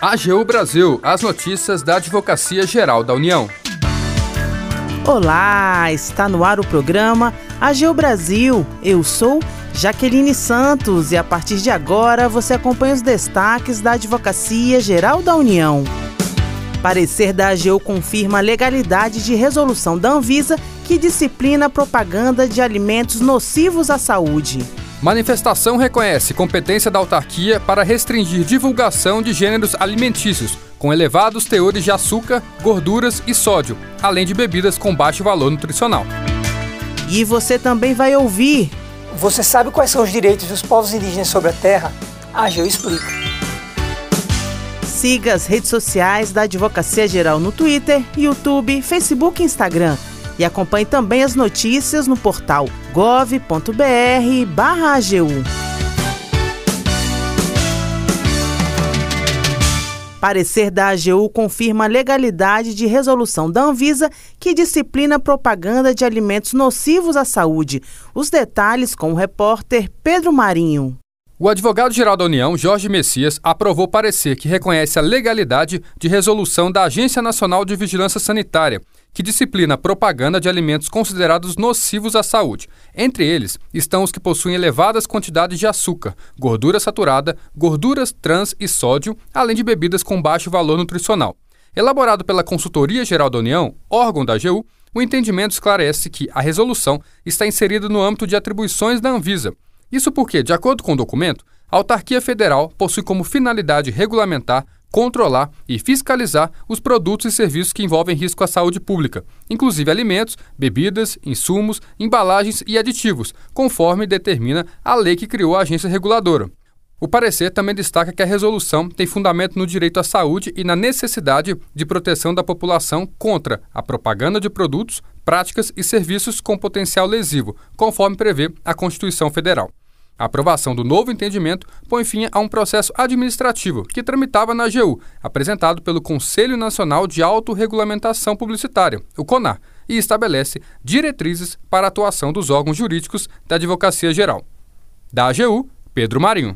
AGU Brasil, as notícias da Advocacia Geral da União. Olá, está no ar o programa AGU Brasil. Eu sou Jaqueline Santos e a partir de agora você acompanha os destaques da Advocacia Geral da União. Parecer da AGU confirma a legalidade de resolução da Anvisa que disciplina a propaganda de alimentos nocivos à saúde. Manifestação reconhece competência da autarquia para restringir divulgação de gêneros alimentícios com elevados teores de açúcar, gorduras e sódio, além de bebidas com baixo valor nutricional. E você também vai ouvir. Você sabe quais são os direitos dos povos indígenas sobre a terra? A AGU explica. Siga as redes sociais da Advocacia Geral no Twitter, YouTube, Facebook e Instagram e acompanhe também as notícias no portal gov.br/agu. Parecer da AGU confirma a legalidade de resolução da Anvisa que disciplina propaganda de alimentos nocivos à saúde. Os detalhes com o repórter Pedro Marinho. O advogado-geral da União, Jorge Messias, aprovou parecer que reconhece a legalidade de resolução da Agência Nacional de Vigilância Sanitária, que disciplina a propaganda de alimentos considerados nocivos à saúde. Entre eles estão os que possuem elevadas quantidades de açúcar, gordura saturada, gorduras trans e sódio, além de bebidas com baixo valor nutricional. Elaborado pela Consultoria Geral da União, órgão da AGU, o entendimento esclarece que a resolução está inserida no âmbito de atribuições da Anvisa isso porque, de acordo com o documento, a autarquia federal possui como finalidade regulamentar, controlar e fiscalizar os produtos e serviços que envolvem risco à saúde pública, inclusive alimentos, bebidas, insumos, embalagens e aditivos, conforme determina a lei que criou a agência reguladora. O parecer também destaca que a resolução tem fundamento no direito à saúde e na necessidade de proteção da população contra a propaganda de produtos, práticas e serviços com potencial lesivo, conforme prevê a Constituição Federal. A aprovação do novo entendimento põe fim a um processo administrativo que tramitava na AGU, apresentado pelo Conselho Nacional de Autorregulamentação Publicitária, o CONAR, e estabelece diretrizes para a atuação dos órgãos jurídicos da Advocacia Geral. Da AGU, Pedro Marinho.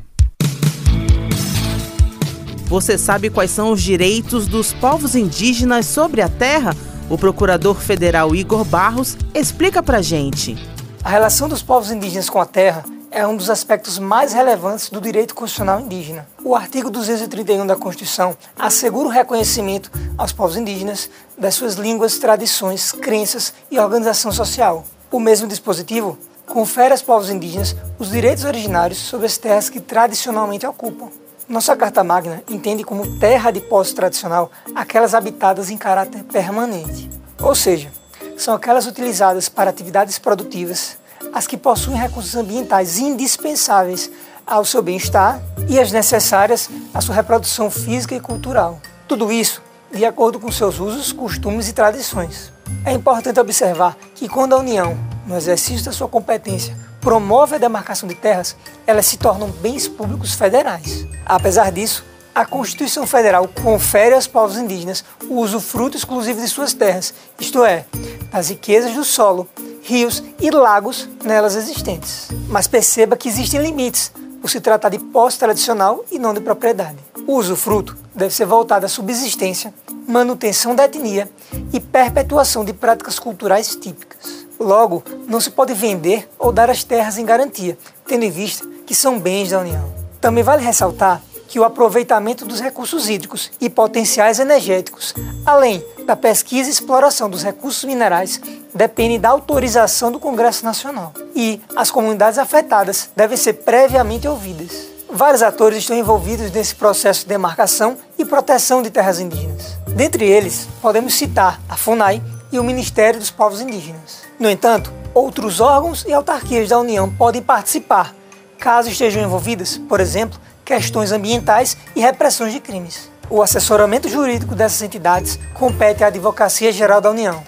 Você sabe quais são os direitos dos povos indígenas sobre a terra? O procurador federal Igor Barros explica pra gente. A relação dos povos indígenas com a terra é um dos aspectos mais relevantes do direito constitucional indígena. O artigo 231 da Constituição assegura o reconhecimento aos povos indígenas das suas línguas, tradições, crenças e organização social. O mesmo dispositivo confere aos povos indígenas os direitos originários sobre as terras que tradicionalmente ocupam. Nossa Carta Magna entende como terra de posse tradicional aquelas habitadas em caráter permanente, ou seja, são aquelas utilizadas para atividades produtivas as que possuem recursos ambientais indispensáveis ao seu bem-estar e as necessárias à sua reprodução física e cultural. Tudo isso de acordo com seus usos, costumes e tradições. É importante observar que quando a União, no exercício da sua competência, promove a demarcação de terras, elas se tornam bens públicos federais. Apesar disso, a Constituição Federal confere aos povos indígenas o uso fruto exclusivo de suas terras, isto é, das riquezas do solo rios e lagos nelas existentes. Mas perceba que existem limites, por se tratar de posse tradicional e não de propriedade. O usufruto deve ser voltado à subsistência, manutenção da etnia e perpetuação de práticas culturais típicas. Logo, não se pode vender ou dar as terras em garantia, tendo em vista que são bens da União. Também vale ressaltar que o aproveitamento dos recursos hídricos e potenciais energéticos, além da pesquisa e exploração dos recursos minerais, depende da autorização do Congresso Nacional. E as comunidades afetadas devem ser previamente ouvidas. Vários atores estão envolvidos nesse processo de demarcação e proteção de terras indígenas. Dentre eles, podemos citar a FUNAI e o Ministério dos Povos Indígenas. No entanto, outros órgãos e autarquias da União podem participar, caso estejam envolvidas, por exemplo, questões ambientais e repressões de crimes. O assessoramento jurídico dessas entidades compete à Advocacia Geral da União.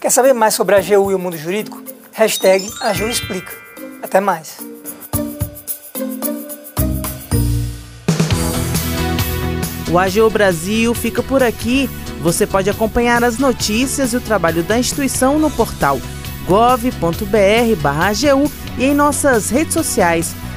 Quer saber mais sobre a AGU e o mundo jurídico? Hashtag AGU Explica. Até mais. O AGU Brasil fica por aqui. Você pode acompanhar as notícias e o trabalho da instituição no portal gov.br/agu e em nossas redes sociais